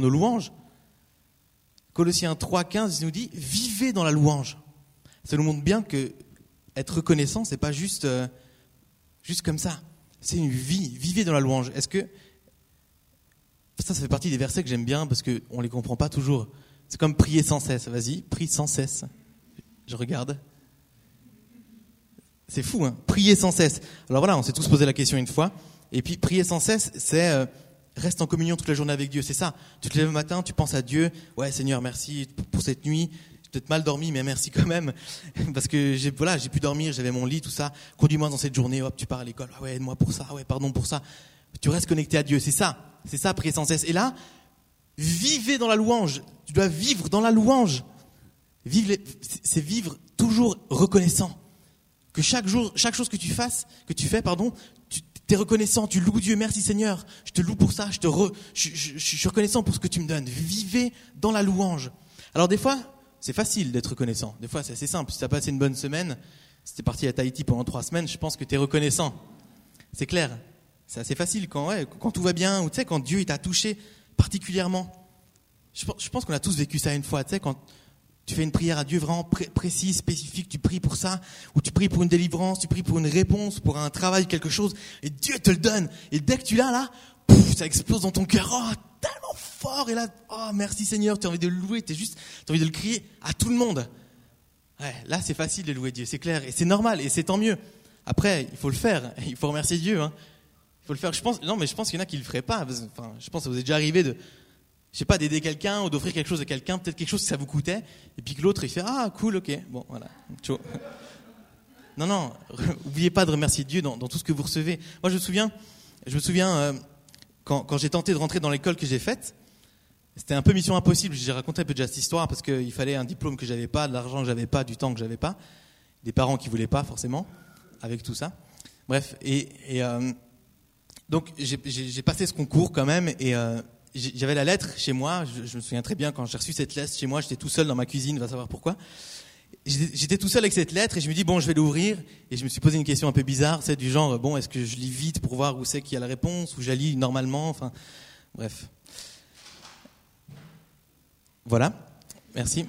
nos louanges. Colossiens 3.15 nous dit vivez dans la louange. Ça nous montre bien que être reconnaissant, c'est pas juste, euh, juste comme ça. C'est une vie. Vivez dans la louange. Est-ce que ça, ça fait partie des versets que j'aime bien parce qu'on les comprend pas toujours. C'est comme prier sans cesse. Vas-y, prie sans cesse. Je regarde. C'est fou, hein Prier sans cesse. Alors voilà, on s'est tous posé la question une fois. Et puis prier sans cesse, c'est euh, reste en communion toute la journée avec Dieu. C'est ça. Tu te lèves le matin, tu penses à Dieu. Ouais, Seigneur, merci pour cette nuit. J'ai peut-être mal dormi, mais merci quand même, parce que j'ai voilà, j'ai pu dormir, j'avais mon lit, tout ça. Conduis-moi dans cette journée. Hop, tu pars à l'école. Ouais, aide-moi pour ça. Ouais, pardon pour ça. Tu restes connecté à Dieu. C'est ça. C'est ça, prier sans cesse. Et là, vivez dans la louange. Tu dois vivre dans la louange. C'est vivre toujours reconnaissant. Que chaque jour, chaque chose que tu fasses, que tu fais, pardon, tu es reconnaissant, tu loues Dieu, merci Seigneur, je te loue pour ça, je te je, je, suis reconnaissant pour ce que tu me donnes. Vivez dans la louange. Alors des fois, c'est facile d'être reconnaissant. Des fois, c'est assez simple. Si tu as passé une bonne semaine, si tu parti à Tahiti pendant trois semaines, je pense que tu es reconnaissant. C'est clair. C'est assez facile quand, ouais, quand tout va bien, ou tu sais, quand Dieu t'a touché particulièrement. Je pense qu'on a tous vécu ça une fois, tu sais, quand tu fais une prière à Dieu vraiment précise, spécifique, tu pries pour ça, ou tu pries pour une délivrance, tu pries pour une réponse, pour un travail, quelque chose, et Dieu te le donne. Et dès que tu l'as là, pouf, ça explose dans ton cœur, oh, tellement fort, et là, oh, merci Seigneur, tu as envie de le louer, tu juste, as envie de le crier à tout le monde. Ouais, là, c'est facile de louer Dieu, c'est clair, et c'est normal, et c'est tant mieux. Après, il faut le faire, il faut remercier Dieu, hein. Il faut le faire. Je pense, non, mais je pense qu'il y en a qui le feraient pas. Enfin, je pense que vous êtes déjà arrivé de, je sais pas, d'aider quelqu'un ou d'offrir quelque chose à quelqu'un, peut-être quelque chose que ça vous coûtait, et puis que l'autre il fait ah cool, ok, bon voilà, ciao. Non non, oubliez pas de remercier Dieu dans, tout ce que vous recevez. Moi je me souviens, je me souviens euh, quand, quand j'ai tenté de rentrer dans l'école que j'ai faite, c'était un peu mission impossible. J'ai raconté un peu déjà cette histoire parce qu'il fallait un diplôme que j'avais pas, de l'argent que j'avais pas, du temps que j'avais pas, des parents qui voulaient pas forcément, avec tout ça. Bref, et, et euh, donc j'ai passé ce concours quand même et euh, j'avais la lettre chez moi. Je, me souviens très bien quand j'ai reçu cette lettre chez moi. J'étais tout seul dans ma cuisine, va savoir pourquoi. J'étais tout seul avec cette lettre et je me dis bon, je vais l'ouvrir. Et je me suis posé une question un peu bizarre, c'est du genre bon, est-ce que je lis vite pour voir où c'est qu'il y a la réponse ou lis normalement. Enfin, bref. Voilà. Merci.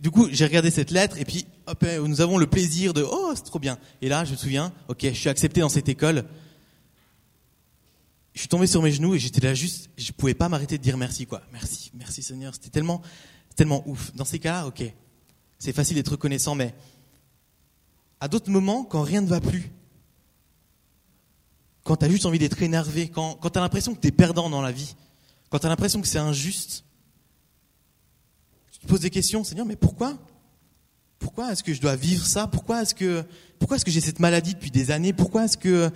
Du coup, j'ai regardé cette lettre et puis hop, eh, nous avons le plaisir de oh, c'est trop bien. Et là, je me souviens, ok, je suis accepté dans cette école je suis tombé sur mes genoux et j'étais là juste, je pouvais pas m'arrêter de dire merci, quoi. Merci, merci Seigneur. C'était tellement, ouf. Dans ces cas-là, ok, c'est facile d'être reconnaissant, mais à d'autres moments, quand rien ne va plus, quand tu as juste envie d'être énervé, quand, quand tu as l'impression que tu es perdant dans la vie, quand tu as l'impression que c'est injuste, tu te poses des questions, Seigneur, mais pourquoi? Pourquoi est-ce que je dois vivre ça? Pourquoi est-ce que, pourquoi est-ce que j'ai cette maladie depuis des années? Pourquoi est-ce que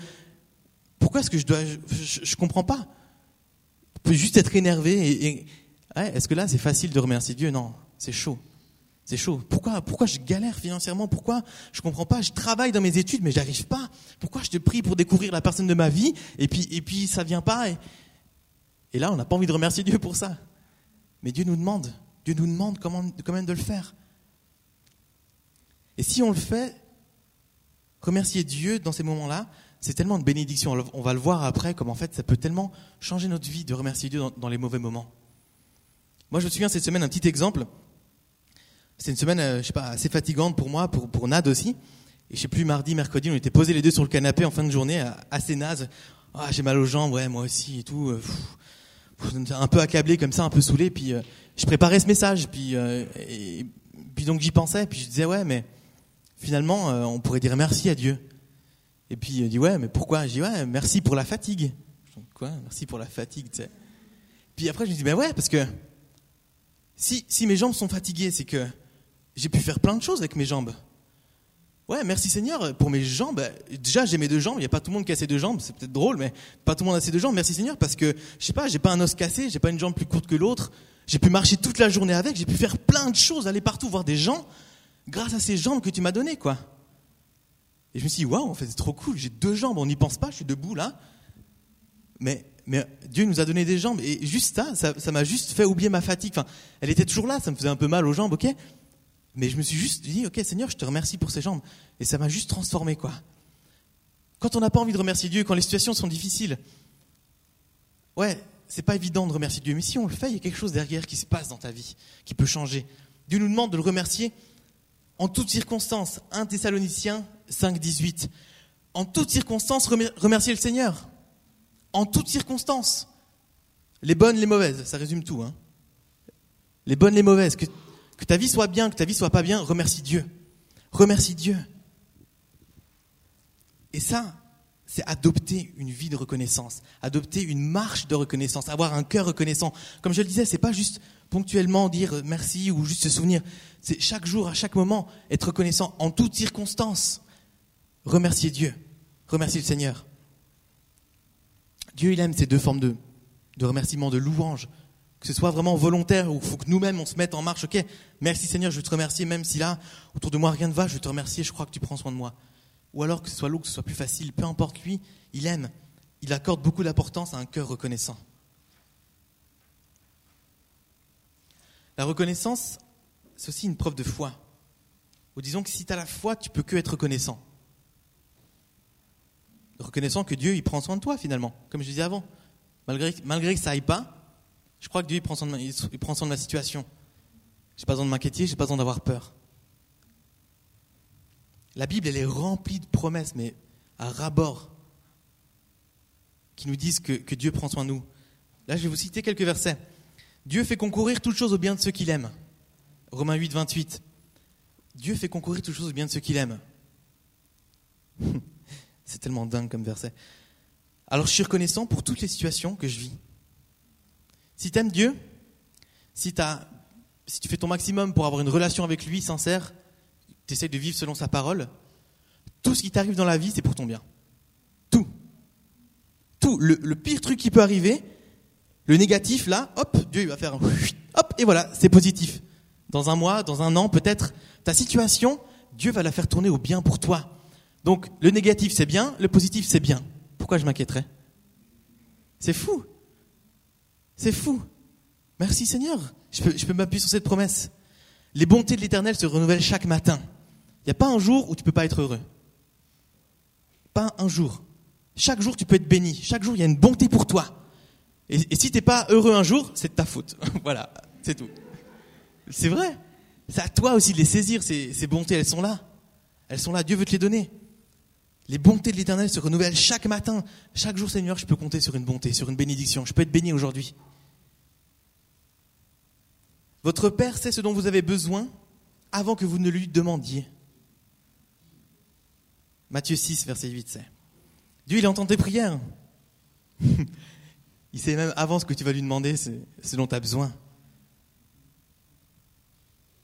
pourquoi est-ce que je dois. Je, je, comprends pas. Je peux juste être énervé et. est-ce que là, c'est facile de remercier Dieu? Non, c'est chaud. C'est chaud. Pourquoi, pourquoi je galère financièrement? Pourquoi je comprends pas? Je travaille dans mes études, mais j'arrive pas. Pourquoi je te prie pour découvrir la personne de ma vie et puis, et puis ça vient pas et, et là, on n'a pas envie de remercier Dieu pour ça. Mais Dieu nous demande. Dieu nous demande comment, quand même de le faire. Et si on le fait, remercier Dieu dans ces moments-là, c'est tellement de bénédiction. On va le voir après, comme en fait, ça peut tellement changer notre vie de remercier Dieu dans, les mauvais moments. Moi, je me souviens cette semaine, un petit exemple. C'est une semaine, euh, je sais pas, assez fatigante pour moi, pour, pour Nad aussi. Et je sais plus, mardi, mercredi, on était posés les deux sur le canapé en fin de journée, assez naze. Ah, j'ai mal aux jambes, ouais, moi aussi et tout. Euh, un peu accablé comme ça, un peu saoulé. Puis euh, je préparais ce message, puis et, puis donc j'y pensais, puis je disais ouais, mais finalement, on pourrait dire merci à Dieu. Et puis il dit ouais, mais pourquoi? Je dis ouais, merci pour la fatigue. Quoi? Merci pour la fatigue, tu sais. Puis après je me dis ben ouais, parce que si, si mes jambes sont fatiguées, c'est que j'ai pu faire plein de choses avec mes jambes. Ouais, merci Seigneur pour mes jambes. Déjà, j'ai mes deux jambes. Il n'y a pas tout le monde qui a ses deux jambes. C'est peut-être drôle, mais pas tout le monde a ses deux jambes. Merci Seigneur parce que, je sais pas, j'ai pas un os cassé, j'ai pas une jambe plus courte que l'autre. J'ai pu marcher toute la journée avec. J'ai pu faire plein de choses, aller partout, voir des gens, grâce à ces jambes que tu m'as données, quoi. Et je me suis dit, waouh, en fait, c'est trop cool, j'ai deux jambes, on n'y pense pas, je suis debout là. Mais, mais Dieu nous a donné des jambes. Et juste ça, ça m'a juste fait oublier ma fatigue. Enfin, elle était toujours là, ça me faisait un peu mal aux jambes, ok Mais je me suis juste dit, ok, Seigneur, je te remercie pour ces jambes. Et ça m'a juste transformé, quoi. Quand on n'a pas envie de remercier Dieu, quand les situations sont difficiles, ouais, c'est pas évident de remercier Dieu, mais si on le fait, il y a quelque chose derrière qui se passe dans ta vie, qui peut changer. Dieu nous demande de le remercier en toutes circonstances. 1 Thessaloniciens 5, 18. En toutes circonstances, remercier le Seigneur. En toutes circonstances. Les bonnes, les mauvaises, ça résume tout. Hein. Les bonnes, les mauvaises. Que, que ta vie soit bien, que ta vie soit pas bien, remercie Dieu. Remercie Dieu. Et ça, c'est adopter une vie de reconnaissance, adopter une marche de reconnaissance, avoir un cœur reconnaissant. Comme je le disais, c'est pas juste ponctuellement dire merci ou juste se souvenir. C'est chaque jour, à chaque moment, être reconnaissant en toutes circonstances. Remercier Dieu, remercier le Seigneur. Dieu, il aime ces deux formes de, de remerciement, de louange. Que ce soit vraiment volontaire ou faut que nous-mêmes on se mette en marche. Ok, merci Seigneur, je veux te remercier, même si là, autour de moi rien ne va, je veux te remercier, je crois que tu prends soin de moi ou alors que ce soit l'eau, que ce soit plus facile, peu importe lui, il aime, il accorde beaucoup d'importance à un cœur reconnaissant. La reconnaissance, c'est aussi une preuve de foi. Ou disons que si tu as la foi, tu peux que être reconnaissant. Reconnaissant que Dieu, il prend soin de toi finalement, comme je disais avant. Malgré, que ça aille pas, je crois que Dieu, il prend soin de ma, il prend de ma situation. J'ai pas besoin de m'inquiéter, j'ai pas besoin d'avoir peur. La Bible, elle est remplie de promesses, mais à ras-bord, qui nous disent que, Dieu prend soin de nous. Là, je vais vous citer quelques versets. Dieu fait concourir toutes choses au bien de ceux qu'il aime. Romains 8, 28. Dieu fait concourir toutes choses au bien de ceux qu'il aime. C'est tellement dingue comme verset. Alors je suis reconnaissant pour toutes les situations que je vis. Si tu aimes Dieu, si, si tu fais ton maximum pour avoir une relation avec lui sincère, tu essaies de vivre selon sa parole, tout ce qui t'arrive dans la vie, c'est pour ton bien. Tout. Tout. Le, pire truc qui peut arriver, le négatif, là, hop, Dieu il va faire un hop, et voilà, c'est positif. Dans un mois, dans un an, peut-être, ta situation, Dieu va la faire tourner au bien pour toi. Donc, le négatif, c'est bien, le positif, c'est bien. Pourquoi je m'inquiéterais? C'est fou. C'est fou. Merci Seigneur. Je peux, m'appuyer sur cette promesse. Les bontés de l'Éternel se renouvellent chaque matin. Il n'y a pas un jour où tu ne peux pas être heureux. Pas un jour. Chaque jour, tu peux être béni. Chaque jour, il y a une bonté pour toi. Et, si tu n'es pas heureux un jour, c'est de ta faute. voilà, c'est tout. C'est vrai. C'est à toi aussi de les saisir, ces bontés. Elles sont là. Elles sont là. Dieu veut te les donner. Les bontés de l'Éternel se renouvellent chaque matin. Chaque jour, Seigneur, je peux compter sur une bonté, sur une bénédiction. Je peux être béni aujourd'hui. Votre Père sait ce dont vous avez besoin avant que vous ne lui demandiez. Matthieu 6, verset 8, c'est. Dieu, il entend tes prières. il sait même avant ce que tu vas lui demander, ce dont tu as besoin.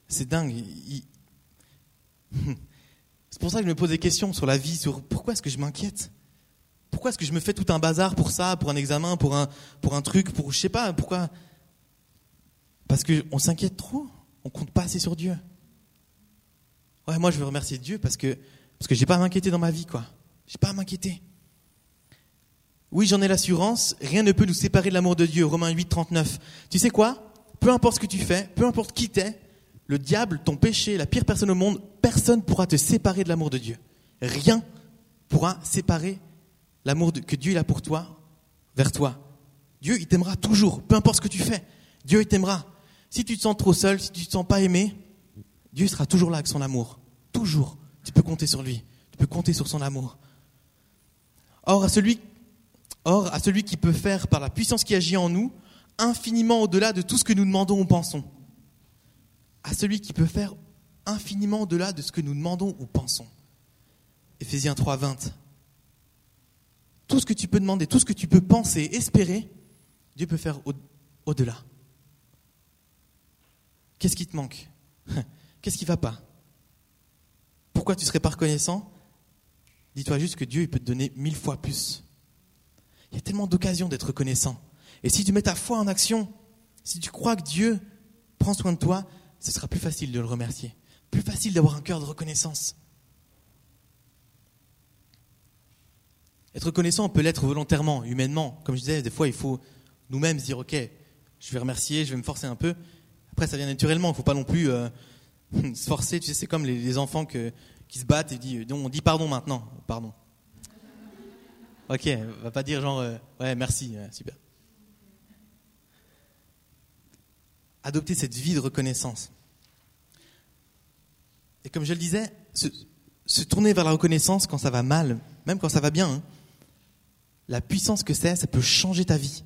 C'est dingue. c'est pour ça que je me pose des questions sur la vie, sur pourquoi est-ce que je m'inquiète? Pourquoi est-ce que je me fais tout un bazar pour ça, pour un examen, pour un, truc, pour je sais pas, pourquoi? Parce qu'on s'inquiète trop, on compte pas assez sur Dieu. Ouais, moi je veux remercier Dieu parce que parce que j'ai pas à m'inquiéter dans ma vie, quoi. J'ai pas à m'inquiéter. Oui, j'en ai l'assurance, rien ne peut nous séparer de l'amour de Dieu. Romains 8, 39. Tu sais quoi? Peu importe ce que tu fais, peu importe qui t'es, le diable, ton péché, la pire personne au monde, personne pourra te séparer de l'amour de Dieu. Rien pourra séparer l'amour que Dieu a pour toi vers toi. Dieu, il t'aimera toujours, peu importe ce que tu fais. Dieu, il t'aimera. Si tu te sens trop seul, si tu te sens pas aimé, Dieu sera toujours là avec son amour. Toujours. Tu peux compter sur lui. Tu peux compter sur son amour. Or, à celui, or, à celui qui peut faire, par la puissance qui agit en nous, infiniment au-delà de tout ce que nous demandons ou pensons. À celui qui peut faire infiniment au-delà de ce que nous demandons ou pensons. Éphésiens 3, 20. Tout ce que tu peux demander, tout ce que tu peux penser, espérer, Dieu peut faire au-delà. Qu'est-ce qui te manque? Qu'est-ce qui ne va pas? Pourquoi tu serais pas reconnaissant? Dis-toi juste que Dieu peut te donner mille fois plus. Il y a tellement d'occasions d'être reconnaissant. Et si tu mets ta foi en action, si tu crois que Dieu prend soin de toi, ce sera plus facile de le remercier. Plus facile d'avoir un cœur de reconnaissance. Être reconnaissant, on peut l'être volontairement, humainement. Comme je disais, des fois, il faut nous-mêmes dire, OK, je vais remercier, je vais me forcer un peu. Après, ça vient naturellement. Il ne faut pas non plus euh, se forcer. C'est comme les, enfants qui se battent et disent, on dit pardon maintenant, pardon. Ok, on va pas dire genre, euh, ouais, merci, super. adopter cette vie de reconnaissance. Et comme je le disais, se, tourner vers la reconnaissance quand ça va mal, même quand ça va bien, hein, la puissance que c'est, ça peut changer ta vie.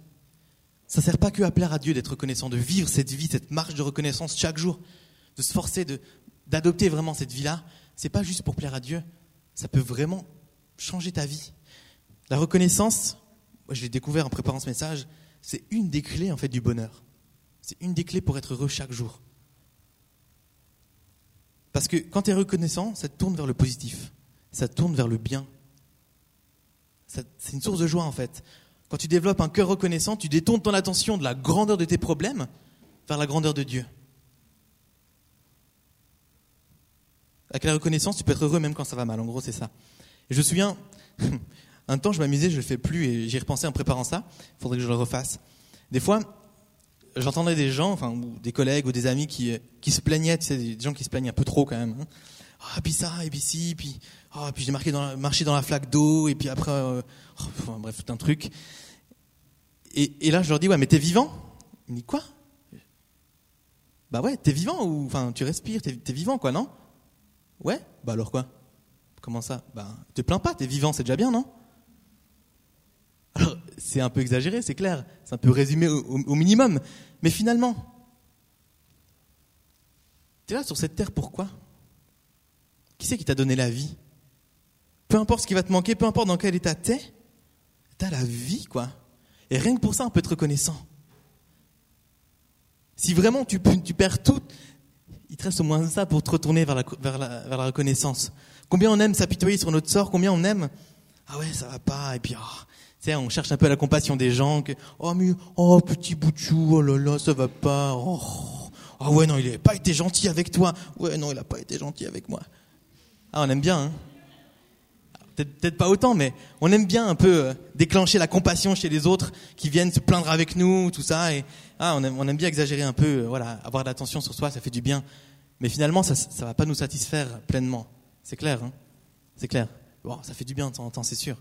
Ça ne sert pas que à plaire à Dieu d'être reconnaissant, de vivre cette vie, cette marche de reconnaissance chaque jour, de se forcer d'adopter vraiment cette vie-là. C'est pas juste pour plaire à Dieu, ça peut vraiment changer ta vie. La reconnaissance, je l'ai découvert en préparant ce message, c'est une des clés en fait du bonheur. C'est une des clés pour être heureux chaque jour. Parce que quand tu es reconnaissant, ça tourne vers le positif, ça tourne vers le bien. C'est une source de joie en fait. Quand tu développes un cœur reconnaissant, tu détournes ton attention de la grandeur de tes problèmes vers la grandeur de Dieu. Avec la reconnaissance, tu peux être heureux même quand ça va mal. En gros, c'est ça. Je me souviens, un temps, je m'amusais, je le fais plus et j'y repensais en préparant ça. Il faudrait que je le refasse. Des fois, j'entendais des gens, enfin, des collègues ou des amis qui, qui se plaignaient, tu sais, des gens qui se plaignent un peu trop quand même. Hein. Ah, puis ça, et puis si, puis, ah, puis j'ai marqué dans marché dans la flaque d'eau, et puis après, euh, oh, bref, tout un truc. Et, là, je leur dis, ouais, mais t'es vivant? Ils me disent, quoi? Bah ouais, t'es vivant, ou, enfin, tu respires, t'es, es vivant, quoi, non? Ouais? Bah alors quoi? Comment ça? Bah, te plains pas, t'es vivant, c'est déjà bien, non? C'est un peu exagéré, c'est clair, c'est un peu résumé au, minimum, mais finalement, tu es là sur cette terre pourquoi? Qui c'est qui t'a donné la vie? Peu importe ce qui va te manquer, peu importe dans quel état t'es, t'as la vie, quoi. Et rien que pour ça, on peut être reconnaissant. Si vraiment tu, perds tout, il te reste au moins ça pour te retourner vers la reconnaissance. Combien on aime s'apitoyer sur notre sort, combien on aime, ah ouais, ça va pas, et puis, oh, on cherche un peu la compassion des gens. Que, oh, mais, oh, petit bout de chou, oh là là, ça va pas. Oh, oh ouais, non, il n'a pas été gentil avec toi. Ouais, non, il n'a pas été gentil avec moi. Ah, on aime bien, hein Peut-être pas autant, mais on aime bien un peu euh, déclencher la compassion chez les autres qui viennent se plaindre avec nous, tout ça. Et ah, on, aime, on aime bien exagérer un peu, euh, voilà, avoir de l'attention sur soi, ça fait du bien. Mais finalement, ça ne va pas nous satisfaire pleinement. C'est clair, hein C'est clair. Bon, ça fait du bien de temps en temps, c'est sûr.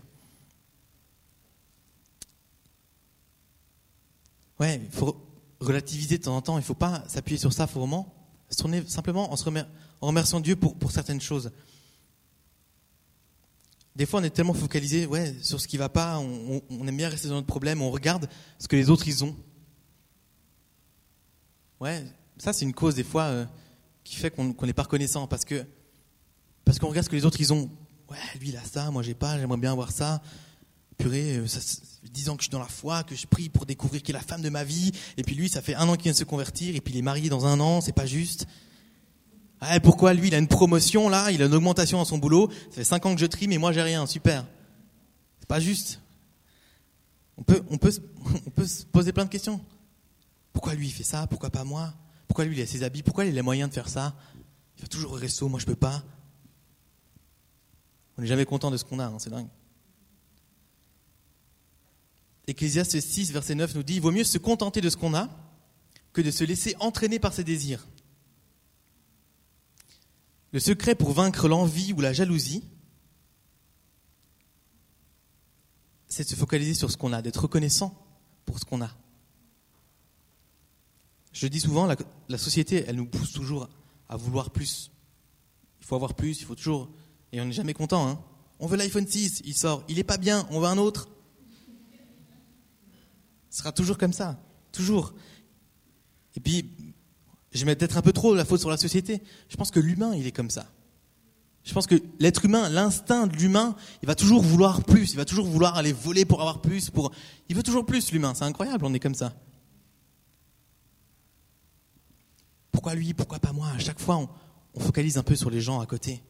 Ouais, il faut relativiser de temps en temps, il ne faut pas s'appuyer sur ça, il faut vraiment se tourner simplement en, se remerciant Dieu pour, pour certaines choses. Des fois, on est tellement focalisé ouais, sur ce qui ne va pas, on, aime bien rester dans notre problème, on regarde ce que les autres ils ont. Ouais, ça c'est une cause des fois euh, qui fait qu'on n'est pas reconnaissant parce que parce qu'on regarde ce que les autres ils ont. Ouais, lui il a ça, moi j'ai pas, j'aimerais bien avoir ça purée, euh, ça, ans que je suis dans la foi, que je prie pour découvrir qui est la femme de ma vie, et puis lui, ça fait un an qu'il vient de se convertir, et puis il est marié dans un an, c'est pas juste. Ah, pourquoi lui, il a une promotion là, il a une augmentation dans son boulot, ça fait cinq ans que je trie, mais moi j'ai rien, super. C'est pas juste. On peut, on, peut, on peut se poser plein de questions. Pourquoi lui il fait ça? Pourquoi pas moi? Pourquoi lui il a ses habits? Pourquoi il a les moyens de faire ça? Il va toujours au resto, moi je peux pas. On n'est jamais content de ce qu'on a, hein, c'est dingue. Ecclésiaste 6, verset 9 nous dit, il vaut mieux se contenter de ce qu'on a que de se laisser entraîner par ses désirs. Le secret pour vaincre l'envie ou la jalousie, c'est de se focaliser sur ce qu'on a, d'être reconnaissant pour ce qu'on a. Je dis souvent, la, société, elle nous pousse toujours à vouloir plus. Il faut avoir plus, il faut toujours... Et on n'est jamais content. Hein. On veut l'iPhone 6, il sort, il n'est pas bien, on veut un autre. Ce sera toujours comme ça. Toujours. Et puis, je mets peut-être un peu trop la faute sur la société. Je pense que l'humain, il est comme ça. Je pense que l'être humain, l'instinct de l'humain, il va toujours vouloir plus. Il va toujours vouloir aller voler pour avoir plus. Pour... Il veut toujours plus, l'humain. C'est incroyable, on est comme ça. Pourquoi lui? Pourquoi pas moi? À chaque fois, on, on, focalise un peu sur les gens à côté.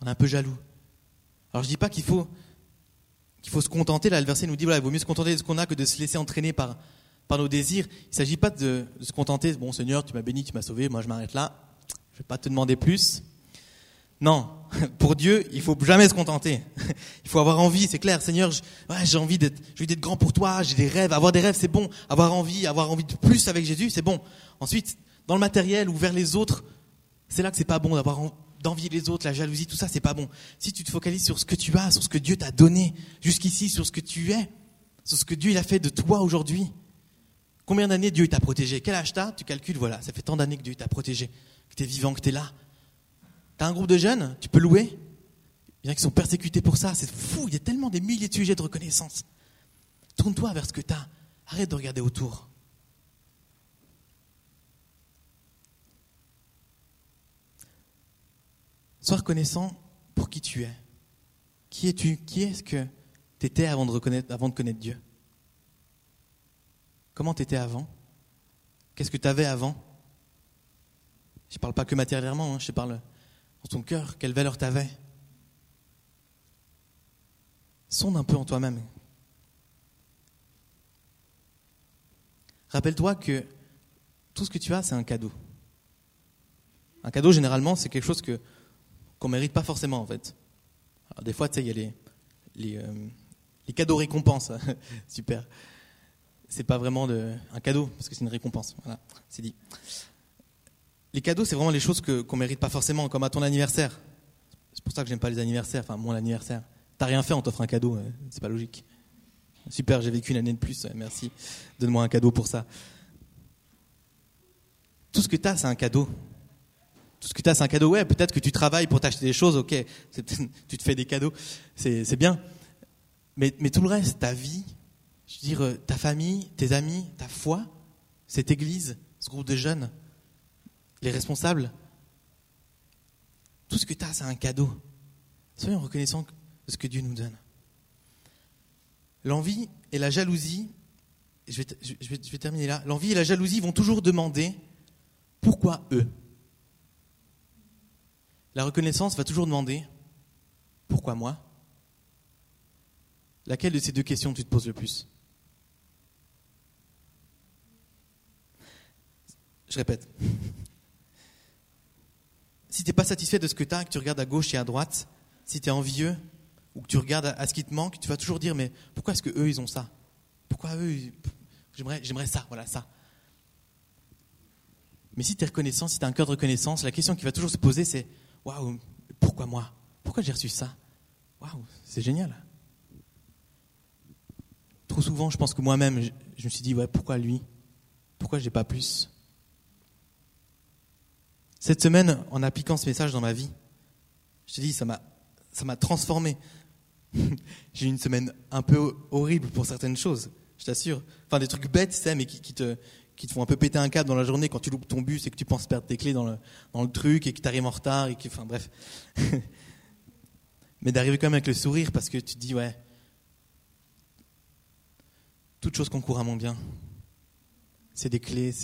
On est un peu jaloux. Alors je dis pas qu'il faut qu'il faut se contenter. Là, le verset nous dit voilà, il vaut mieux se contenter de ce qu'on a que de se laisser entraîner par, par nos désirs. Il ne s'agit pas de, se contenter, bon Seigneur, tu m'as béni, tu m'as sauvé, moi je m'arrête là, je ne vais pas te demander plus. Non, pour Dieu, il faut jamais se contenter. Il faut avoir envie, c'est clair. Seigneur, j'ai envie d'être, grand pour toi. J'ai des rêves. Avoir des rêves, c'est bon. Avoir envie, avoir envie de plus avec Jésus, c'est bon. Ensuite, dans le matériel ou vers les autres, c'est là que c'est pas bon d'avoir d'envier les autres, la jalousie, tout ça, c'est pas bon. Si tu te focalises sur ce que tu as, sur ce que Dieu t'a donné jusqu'ici, sur ce que tu es, sur ce que Dieu il a fait de toi aujourd'hui, Combien d'années Dieu t'a protégé? Quel âge t'as? Tu calcules, voilà, ça fait tant d'années que Dieu t'a protégé, que tu es vivant, que tu es là. Tu as un groupe de jeunes, tu peux louer? Il y en sont persécutés pour ça, c'est fou, il y a tellement des milliers de sujets de reconnaissance. Tourne-toi vers ce que tu as, arrête de regarder autour. Sois reconnaissant pour qui tu es. Qui es-tu? Qui est-ce que tu étais avant de, reconnaître, avant de connaître Dieu? Comment tu étais avant? Qu'est-ce que tu avais avant? Je ne parle pas que matériellement, hein, je parle dans ton cœur. Quelle valeur tu avais Sonde un peu en toi-même. Rappelle-toi que tout ce que tu as, c'est un cadeau. Un cadeau, généralement, c'est quelque chose que qu'on mérite pas forcément en fait. Alors, des fois, tu sais, il y a les, les, euh, cadeaux récompenses. Super. C'est pas vraiment un cadeau, parce que c'est une récompense. Voilà, c'est dit. Les cadeaux, c'est vraiment les choses qu'on mérite pas forcément, comme à ton anniversaire. C'est pour ça que j'aime pas les anniversaires, enfin, mon anniversaire. T'as rien fait, on t'offre un cadeau, euh, c'est pas logique. Super, j'ai vécu une année de plus, merci. Donne-moi un cadeau pour ça. Tout ce que tu as, c'est un cadeau. Tout ce que tu as, c'est un cadeau. Ouais, peut-être que tu travailles pour t'acheter des choses, ok, tu te fais des cadeaux, c'est bien. Mais, mais, tout le reste, ta vie, je veux dire, euh, ta famille, tes amis, ta foi, cette église, ce groupe de jeunes, les responsables, tout ce que tu as, c'est un cadeau. Soyons reconnaissants de ce que Dieu nous donne. L'envie et la jalousie, je vais, je vais, je vais terminer là, l'envie et la jalousie vont toujours demander pourquoi eux? La reconnaissance va toujours demander pourquoi moi? Laquelle de ces deux questions tu te poses le plus? Je répète. Si tu n'es pas satisfait de ce que tu as, que tu regardes à gauche et à droite, si tu es envieux ou que tu regardes à ce qui te manque, tu vas toujours dire mais pourquoi est-ce que eux ils ont ça? Pourquoi eux j'aimerais j'aimerais ça, voilà ça. Mais si tu es reconnaissant, si tu as un cœur de reconnaissance, la question qui va toujours se poser c'est waouh, pourquoi moi? Pourquoi j'ai reçu ça? Waouh, c'est génial. Trop souvent, je pense que moi-même, je, me suis dit, ouais, pourquoi lui? Pourquoi j'ai pas plus? Cette semaine, en appliquant ce message dans ma vie, je te dis, ça m'a, transformé. j'ai eu une semaine un peu horrible pour certaines choses, je t'assure. Enfin, des trucs bêtes, c'est, mais qui, te, qui te font un peu péter un câble dans la journée quand tu loupes ton bus et que tu penses perdre tes clés dans le, dans le truc et que tu arrives en retard et que, enfin bref. Mais d'arriver quand même avec le sourire parce que tu te dis, ouais, toute chose concourt à mon bien. C'est des clés,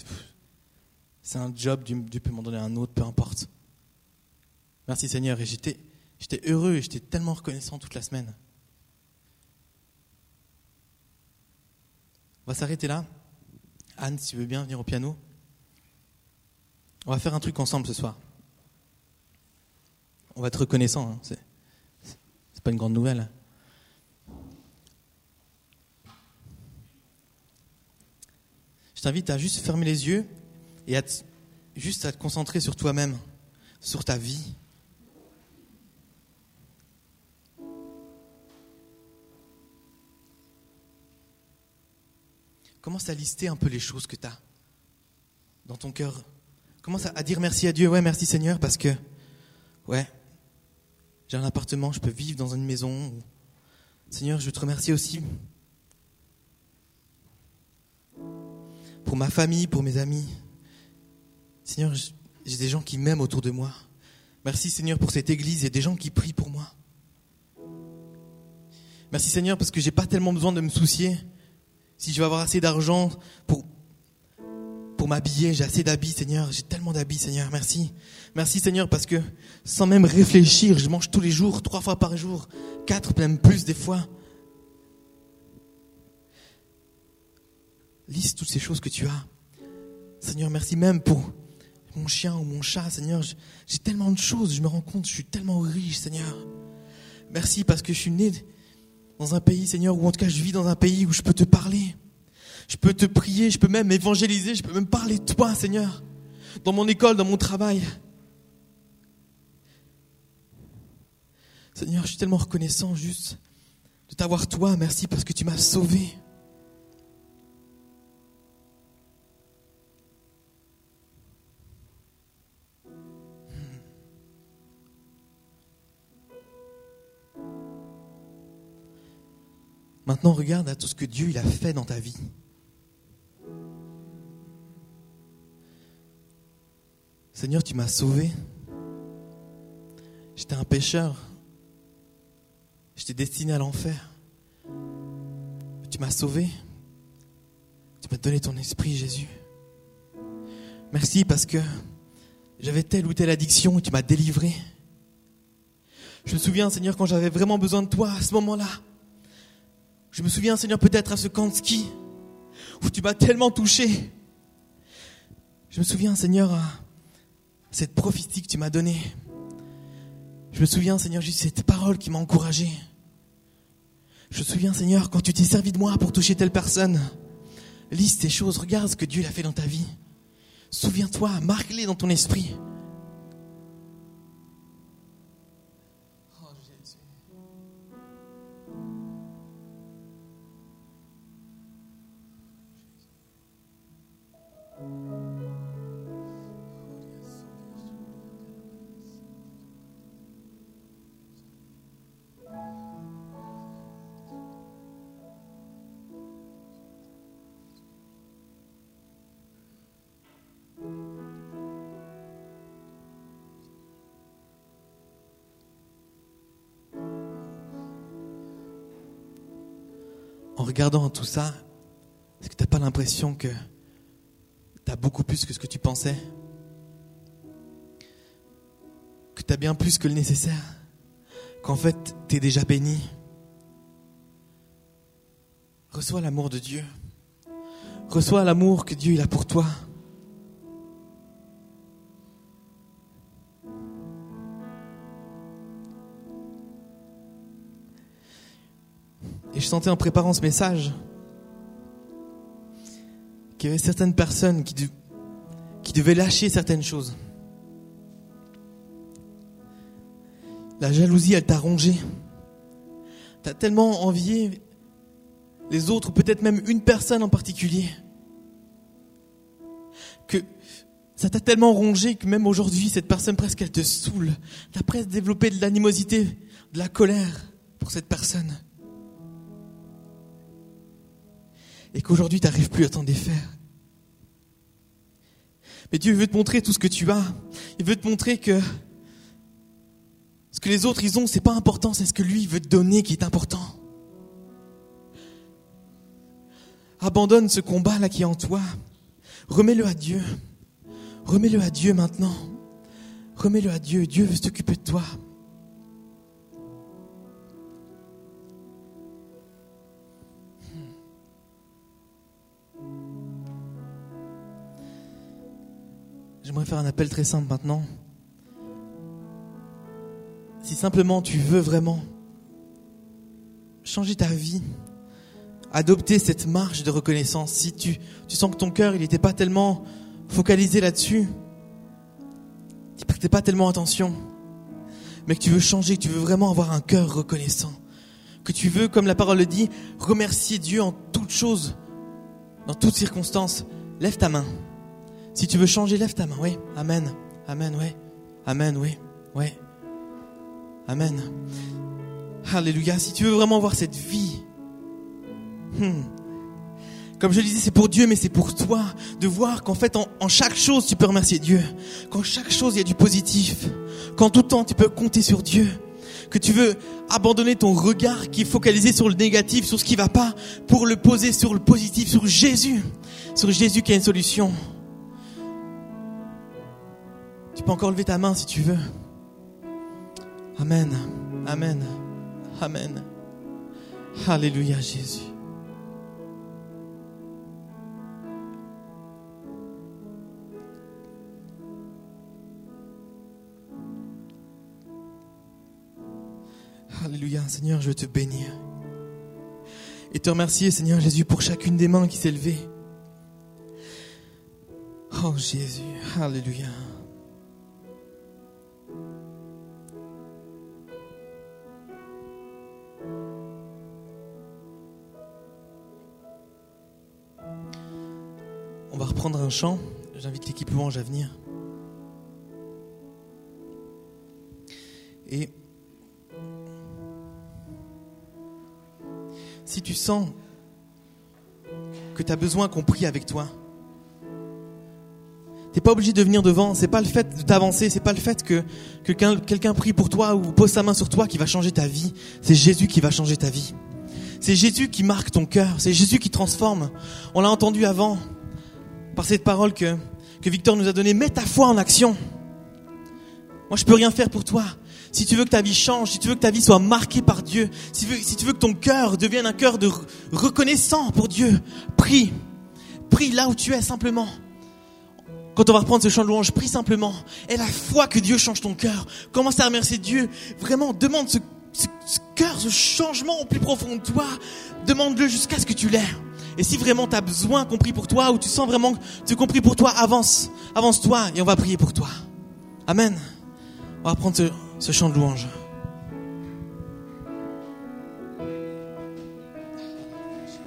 c'est un job, Dieu peut m'en donner un autre, peu importe. Merci Seigneur. Et j'étais, j'étais heureux et j'étais tellement reconnaissant toute la semaine. On va s'arrêter là. Anne, si tu veux bien venir au piano. On va faire un truc ensemble ce soir. On va être reconnaissant. Hein. C'est, pas une grande nouvelle. Je t'invite à juste fermer les yeux et à juste à te concentrer sur toi-même, sur ta vie. Commence à lister un peu les choses que tu as dans ton cœur. Commence à dire merci à Dieu. Ouais, merci Seigneur, parce que, ouais, j'ai un appartement, je peux vivre dans une maison. Seigneur, je te remercie aussi pour ma famille, pour mes amis. Seigneur, j'ai des gens qui m'aiment autour de moi. Merci Seigneur pour cette église, a des gens qui prient pour moi. Merci Seigneur parce que j'ai pas tellement besoin de me soucier si je vais avoir assez d'argent pour, pour m'habiller, j'ai assez d'habits, Seigneur, j'ai tellement d'habits, Seigneur, merci. Merci, Seigneur, parce que sans même réfléchir, je mange tous les jours, trois fois par jour, quatre, même plus des fois. Lise toutes ces choses que tu as. Seigneur, merci même pour mon chien ou mon chat, Seigneur. J'ai tellement de choses, je me rends compte, je suis tellement riche, Seigneur. Merci parce que je suis né dans un pays, Seigneur, ou en tout cas je vis dans un pays où je peux te parler. Je peux te prier, je peux même évangéliser, je peux même parler de toi, Seigneur. Dans mon école, dans mon travail. Seigneur, je suis tellement reconnaissant juste de t'avoir toi. Merci parce que tu m'as sauvé. Maintenant, regarde à tout ce que Dieu a fait dans ta vie. Seigneur, tu m'as sauvé. J'étais un pécheur. J'étais destiné à l'enfer. Tu m'as sauvé. Tu m'as donné ton esprit, Jésus. Merci parce que j'avais telle ou telle addiction et tu m'as délivré. Je me souviens, Seigneur, quand j'avais vraiment besoin de toi à ce moment-là. Je me souviens, Seigneur, peut-être à ce camp de ski où tu m'as tellement touché. Je me souviens, Seigneur, à cette prophétie que tu m'as donnée. Je me souviens, Seigneur, juste cette parole qui m'a encouragé. Je me souviens, Seigneur, quand tu t'es servi de moi pour toucher telle personne. Lise ces choses, regarde ce que Dieu a fait dans ta vie. Souviens-toi, marque-les dans ton esprit. En regardant tout ça, est-ce que tu n'as pas l'impression que beaucoup plus que ce que tu pensais Que tu as bien plus que le nécessaire Qu'en fait, tu es déjà béni Reçois l'amour de Dieu. Reçois l'amour que Dieu a pour toi. Et je sentais en préparant ce message qu'il y avait certaines personnes qui, devaient lâcher certaines choses. La jalousie, elle t'a rongé. T'as tellement envié les autres, peut-être même une personne en particulier, que ça t'a tellement rongé que même aujourd'hui, cette personne presque, elle te saoule. T'as presque développé de l'animosité, de la colère pour cette personne. Et qu'aujourd'hui tu n'arrives plus à t'en défaire. Mais Dieu veut te montrer tout ce que tu as. Il veut te montrer que ce que les autres ils ont, c'est pas important, c'est ce que lui veut te donner qui est important. Abandonne ce combat là qui est en toi. Remets-le à Dieu. Remets-le à Dieu maintenant. Remets-le à Dieu. Dieu veut s'occuper de toi. J'aimerais faire un appel très simple maintenant. Si simplement tu veux vraiment changer ta vie, adopter cette marche de reconnaissance, si tu, tu sens que ton cœur n'était pas tellement focalisé là-dessus, tu prêtais pas tellement attention, mais que tu veux changer, que tu veux vraiment avoir un cœur reconnaissant, que tu veux, comme la parole le dit, remercier Dieu en toutes choses, dans toutes circonstances, lève ta main. Si tu veux changer, lève ta main. Oui. Amen. Amen. Oui. Amen. Oui. Oui. Amen. Alléluia. Si tu veux vraiment voir cette vie, hmm. comme je le disais, c'est pour Dieu, mais c'est pour toi de voir qu'en fait, en, chaque chose, tu peux remercier Dieu. Qu'en chaque chose, il y a du positif. Qu'en tout temps, tu peux compter sur Dieu. Que tu veux abandonner ton regard qui est focalisé sur le négatif, sur ce qui va pas, pour le poser sur le positif, sur Jésus. Sur Jésus qui a une solution. Tu peux encore lever ta main si tu veux. Amen. Amen. Amen. Alléluia Jésus. Alléluia, Seigneur, je veux te bénir. Et te remercier, Seigneur Jésus, pour chacune des mains qui s'est levée. Oh Jésus, Alléluia. Chant. J'invite l'équipe louange à venir. Et si tu sens que tu as besoin qu'on prie avec toi, T'es pas obligé de venir devant. C'est pas le fait de t'avancer. C'est pas le fait que, que quelqu'un prie pour toi ou pose sa main sur toi qui va changer ta vie. C'est Jésus qui va changer ta vie. C'est Jésus qui marque ton cœur. C'est Jésus qui transforme. On l'a entendu avant par cette parole que, Victor nous a donnée. Mets ta foi en action. Moi, je peux rien faire pour toi. Si tu veux que ta vie change, si tu veux que ta vie soit marquée par Dieu, si tu veux, que ton cœur devienne un cœur de reconnaissant pour Dieu, prie. Prie là où tu es simplement. Quand on va reprendre ce chant de louange, prie simplement. Et la foi que Dieu change ton cœur. Commence à remercier Dieu. Vraiment, demande ce, cœur, ce changement au plus profond de toi. Demande-le jusqu'à ce que tu l'aies. Et si vraiment tu as besoin qu'on prie pour toi ou tu sens vraiment que tu compris pour toi, avance. Avance-toi et on va prier pour toi. Amen. On va prendre ce chant de louange.